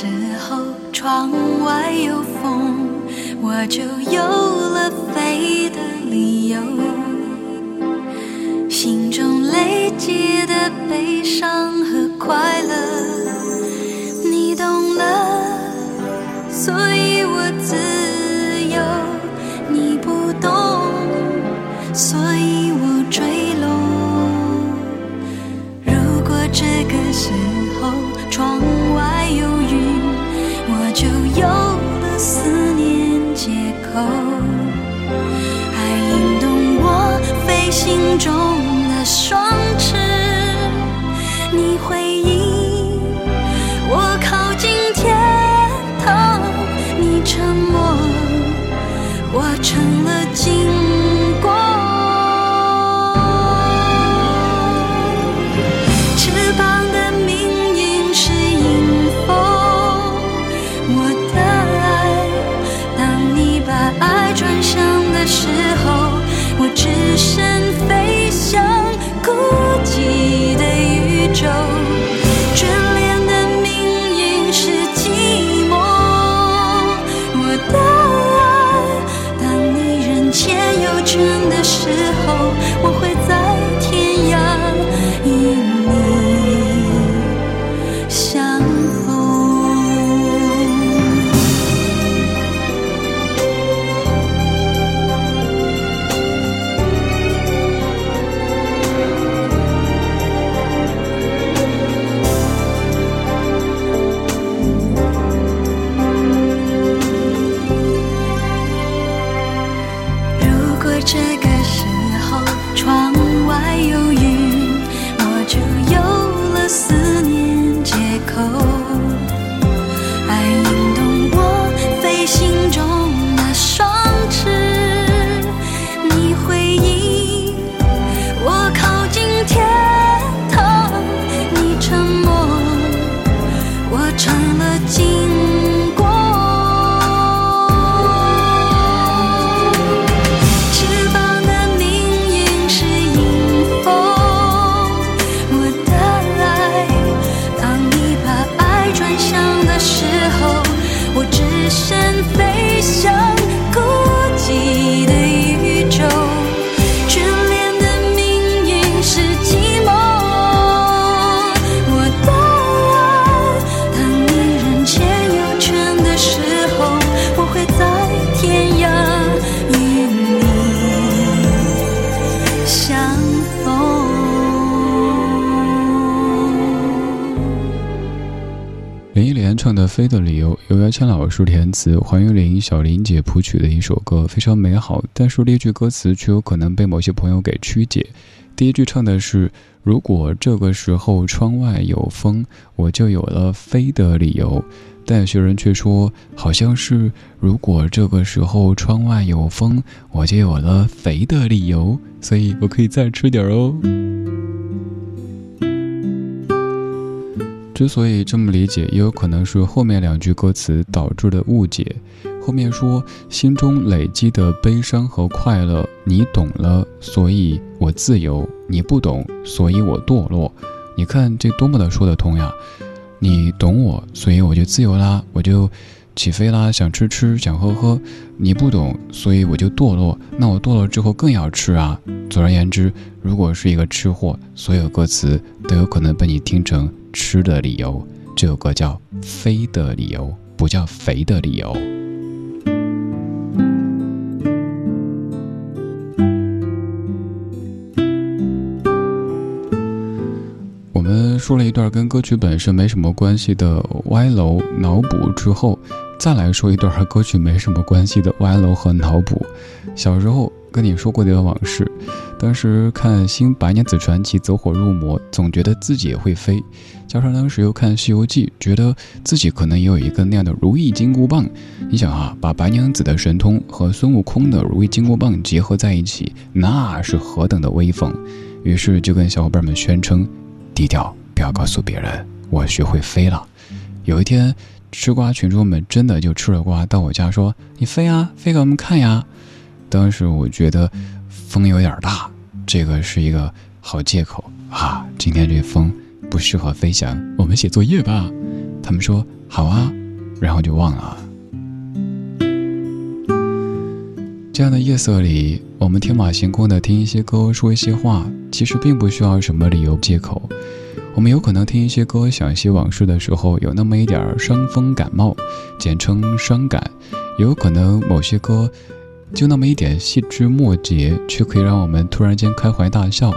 时候窗外有风，我就有了飞的理由。心中累积的悲伤和快乐，你懂了，所以我自中飞的理由》由姚谦老师填词，黄韵玲、小林姐谱曲的一首歌，非常美好。但是例句歌词却有可能被某些朋友给曲解。第一句唱的是：“如果这个时候窗外有风，我就有了飞的理由。”但有些人却说，好像是：“如果这个时候窗外有风，我就有了肥的理由。”所以我可以再吃点哦。之所以这么理解，也有可能是后面两句歌词导致的误解。后面说心中累积的悲伤和快乐，你懂了，所以我自由；你不懂，所以我堕落。你看这多么的说得通呀！你懂我，所以我就自由啦，我就起飞啦，想吃吃，想喝喝。你不懂，所以我就堕落。那我堕落之后更要吃啊！总而言之，如果是一个吃货，所有歌词都有可能被你听成。吃的理由，这首歌叫“飞的理由”，不叫“肥的理由”。我们说了一段跟歌曲本身没什么关系的歪楼脑补之后，再来说一段和歌曲没什么关系的歪楼和脑补。小时候跟你说过的往事。当时看《新白娘子传奇》走火入魔，总觉得自己也会飞。加上当时又看《西游记》，觉得自己可能也有一个那样的如意金箍棒。你想啊，把白娘子的神通和孙悟空的如意金箍棒结合在一起，那是何等的威风！于是就跟小伙伴们宣称：低调，不要告诉别人，我学会飞了。有一天，吃瓜群众们真的就吃了瓜，到我家说：“你飞啊，飞给我们看呀！”当时我觉得风有点大，这个是一个好借口啊。今天这风。不适合飞翔，我们写作业吧。他们说好啊，然后就忘了。这样的夜色里，我们天马行空的听一些歌，说一些话，其实并不需要什么理由借口。我们有可能听一些歌，想一些往事的时候，有那么一点伤风感冒，简称伤感；也有可能某些歌，就那么一点细枝末节，却可以让我们突然间开怀大笑。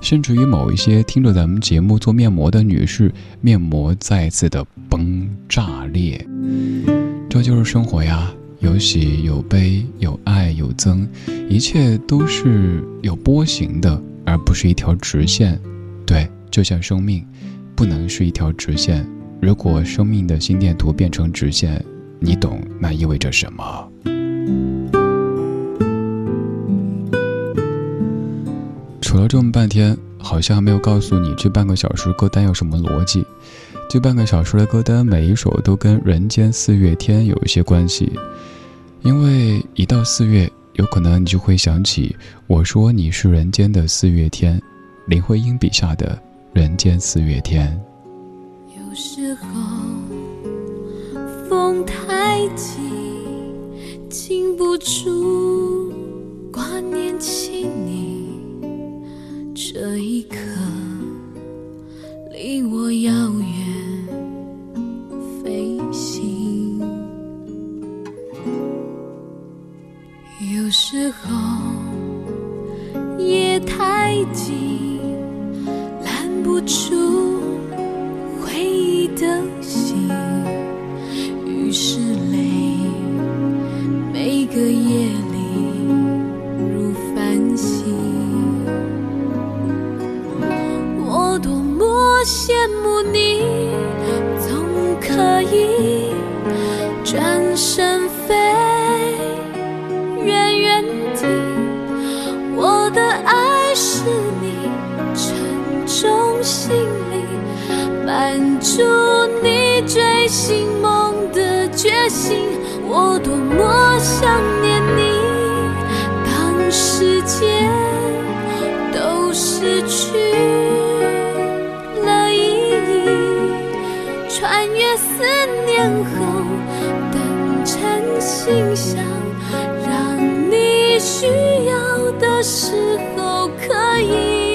甚至于某一些听着咱们节目做面膜的女士，面膜再次的崩炸裂。这就是生活呀，有喜有悲，有爱有憎，一切都是有波形的，而不是一条直线。对，就像生命，不能是一条直线。如果生命的心电图变成直线，你懂那意味着什么？说了这么半天，好像还没有告诉你这半个小时歌单有什么逻辑。这半个小时的歌单，每一首都跟人间四月天有一些关系。因为一到四月，有可能你就会想起我说你是人间的四月天，林徽因笔下的人间四月天。有时候风太急，禁不住挂念起你。这一刻，离我遥远飞行。有时候，夜太静，拦不住回忆的心，于是羡慕你总可以转身飞远远地，我的爱是你沉重行李，满足你追寻梦的决心。我多么想念你，当世界都失去。穿越思念后，等成心想，让你需要的时候可以。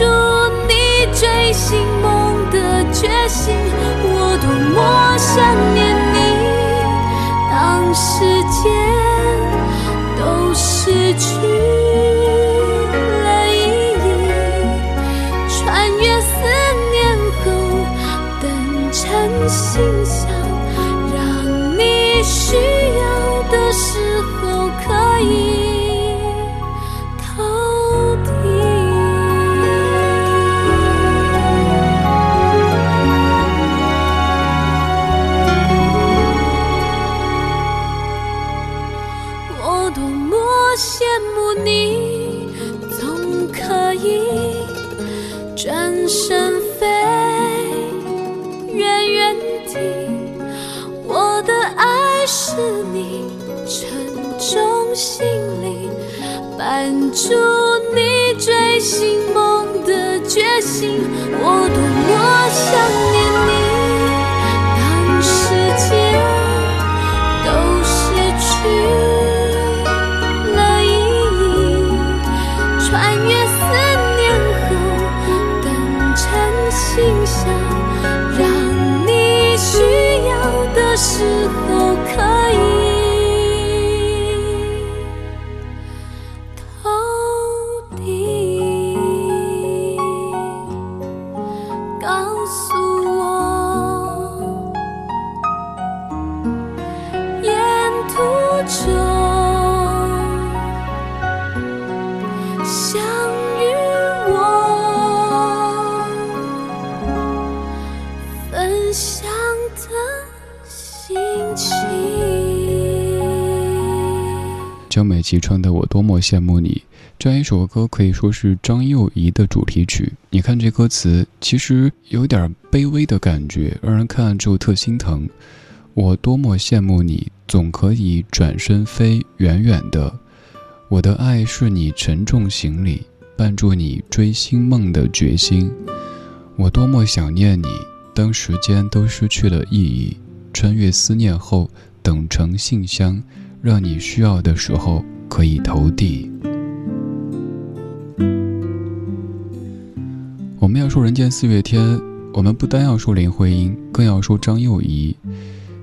祝你追星。多么羡慕你总可以转身飞远远的我的爱是你沉重行李伴着你追寻梦的决心我多么想念你。江美琪唱的《我多么羡慕你》这样一首歌，可以说是张幼仪的主题曲。你看这歌词，其实有点卑微的感觉，让人看了之后特心疼。我多么羡慕你，总可以转身飞远远的。我的爱是你沉重行李，伴住你追星梦的决心。我多么想念你，当时间都失去了意义，穿越思念后，等成信箱。让你需要的时候可以投递。我们要说人间四月天，我们不单要说林徽因，更要说张幼仪。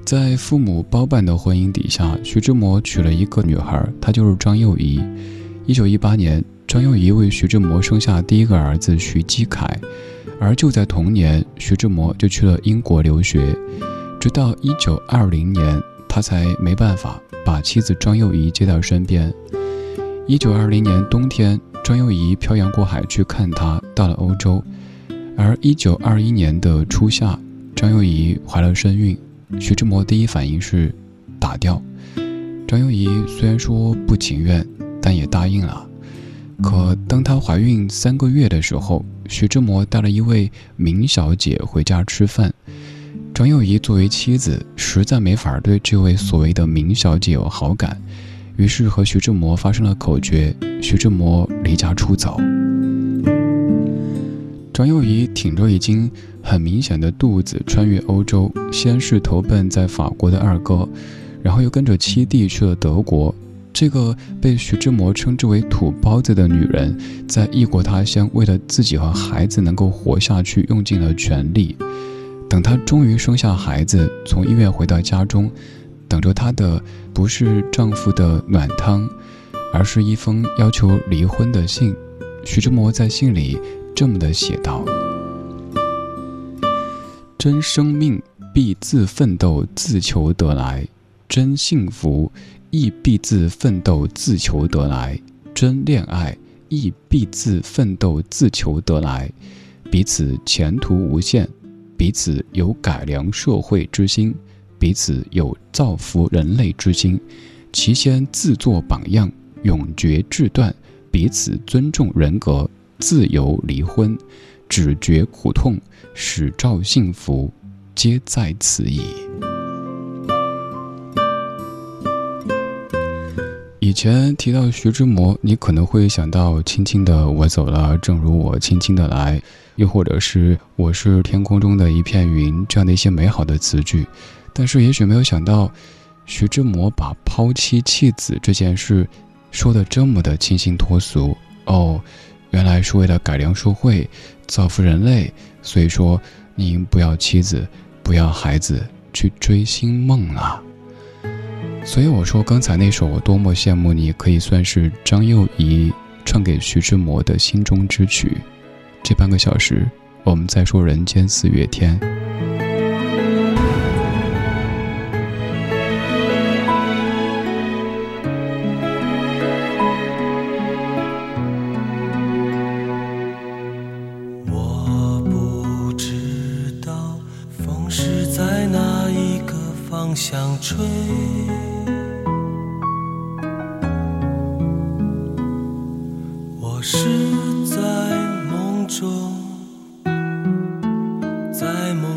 在父母包办的婚姻底下，徐志摩娶了一个女孩，她就是张幼仪。一九一八年，张幼仪为徐志摩生下第一个儿子徐基凯，而就在同年，徐志摩就去了英国留学，直到一九二零年，他才没办法。把妻子张幼仪接到身边。一九二零年冬天，张幼仪漂洋过海去看他，到了欧洲。而一九二一年的初夏，张幼仪怀了身孕，徐志摩第一反应是打掉。张幼仪虽然说不情愿，但也答应了。可当她怀孕三个月的时候，徐志摩带了一位明小姐回家吃饭。张幼仪作为妻子，实在没法对这位所谓的明小姐有好感，于是和徐志摩发生了口角，徐志摩离家出走。张幼仪挺着已经很明显的肚子穿越欧洲，先是投奔在法国的二哥，然后又跟着七弟去了德国。这个被徐志摩称之为“土包子”的女人，在异国他乡，为了自己和孩子能够活下去，用尽了全力。等她终于生下孩子，从医院回到家中，等着她的不是丈夫的暖汤，而是一封要求离婚的信。徐志摩在信里这么的写道：“真生命必自奋斗自求得来，真幸福亦必自奋斗自求得来，真恋爱亦必自奋斗自求得来，彼此前途无限。”彼此有改良社会之心，彼此有造福人类之心，其先自作榜样，永绝志断，彼此尊重人格，自由离婚，只觉苦痛，始照幸福，皆在此矣。以前提到徐志摩，你可能会想到“轻轻的我走了，正如我轻轻的来”。又或者是我是天空中的一片云，这样的一些美好的词句，但是也许没有想到，徐志摩把抛妻弃子这件事说的这么的清新脱俗哦，原来是为了改良社会，造福人类，所以说您不要妻子，不要孩子，去追星梦啊。所以我说刚才那首我多么羡慕你，可以算是张幼仪唱给徐志摩的心中之曲。这半个小时，我们在说人间四月天。在梦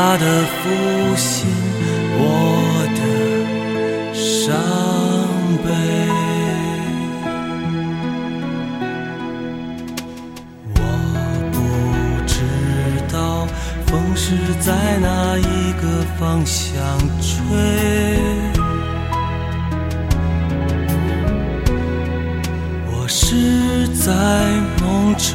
他的负心，我的伤悲。我不知道风是在哪一个方向吹，我是在梦中，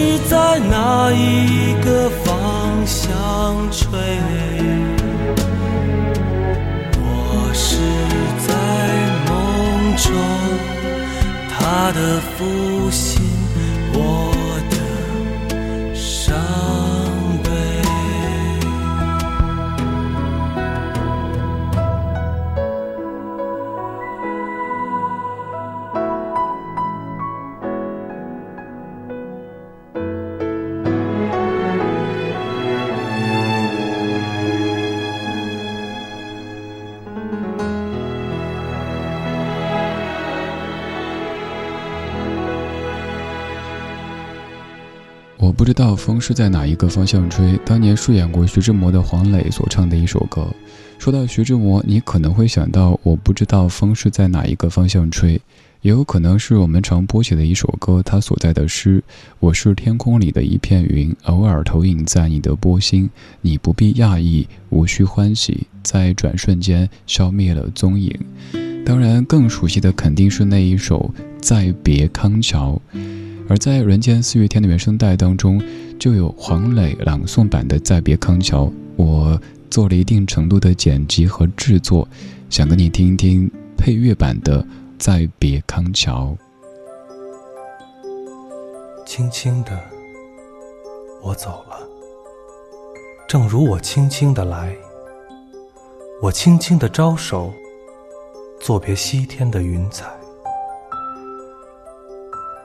是在哪一个方向吹，我是在梦中，他的不知道风是在哪一个方向吹。当年饰演过徐志摩的黄磊所唱的一首歌。说到徐志摩，你可能会想到我不知道风是在哪一个方向吹，也有可能是我们常播写的一首歌，它所在的诗：我是天空里的一片云，偶尔投影在你的波心，你不必讶异，无需欢喜，在转瞬间消灭了踪影。当然，更熟悉的肯定是那一首《再别康桥》。而在《人间四月天》的原声带当中，就有黄磊朗诵版的《再别康桥》，我做了一定程度的剪辑和制作，想跟你听一听配乐版的《再别康桥》。轻轻的，我走了，正如我轻轻的来。我轻轻的招手，作别西天的云彩。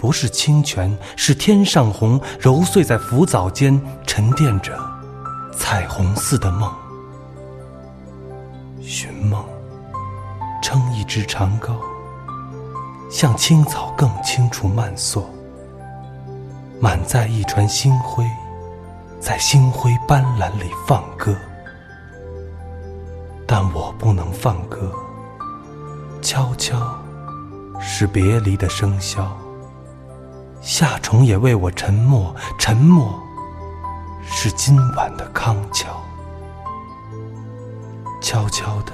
不是清泉，是天上虹，揉碎在浮藻间，沉淀着彩虹似的梦。寻梦，撑一支长篙，向青草更清楚漫溯，满载一船星辉，在星辉斑斓里放歌。但我不能放歌，悄悄是别离的笙箫。夏虫也为我沉默，沉默是今晚的康桥。悄悄的，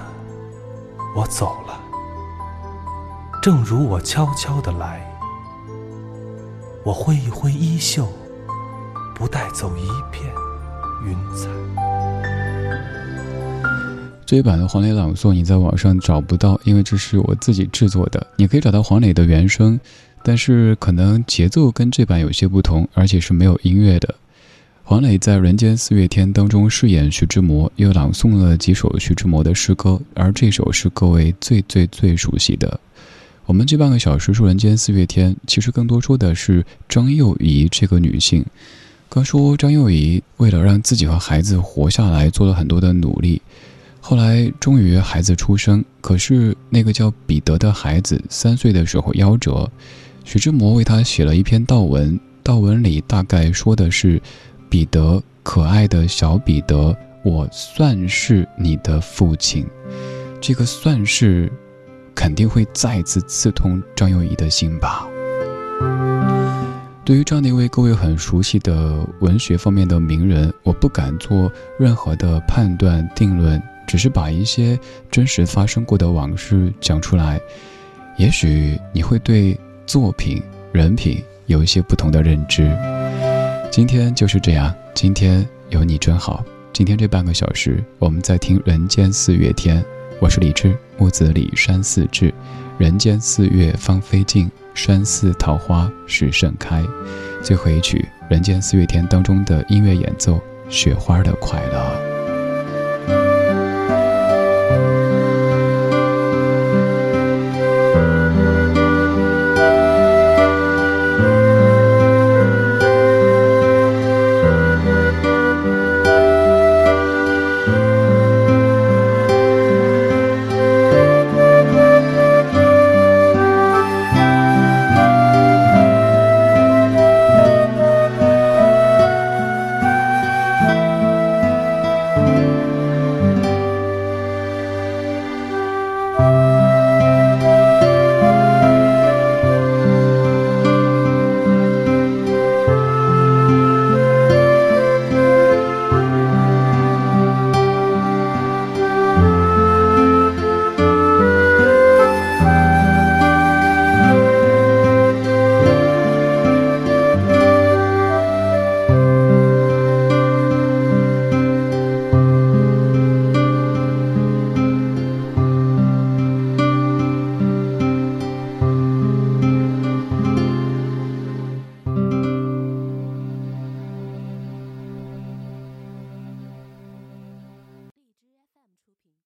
我走了，正如我悄悄的来。我挥一挥衣袖，不带走一片云彩。这一版的黄磊朗诵你在网上找不到，因为这是我自己制作的。你可以找到黄磊的原声，但是可能节奏跟这版有些不同，而且是没有音乐的。黄磊在《人间四月天》当中饰演徐志摩，又朗诵了几首徐志摩的诗歌，而这首是各位最最最熟悉的。我们这半个小时说《人间四月天》，其实更多说的是张幼仪这个女性。刚说张幼仪为了让自己和孩子活下来，做了很多的努力。后来终于孩子出生，可是那个叫彼得的孩子三岁的时候夭折。徐志摩为他写了一篇悼文，悼文里大概说的是：“彼得，可爱的小彼得，我算是你的父亲。”这个“算是”肯定会再次刺痛张幼仪的心吧。对于这样的一位各位很熟悉的文学方面的名人，我不敢做任何的判断定论。只是把一些真实发生过的往事讲出来，也许你会对作品、人品有一些不同的认知。今天就是这样，今天有你真好。今天这半个小时，我们在听《人间四月天》，我是李志，木子李山寺志。人间四月芳菲尽，山寺桃花始盛开。最后一曲《人间四月天》当中的音乐演奏，雪花的快乐。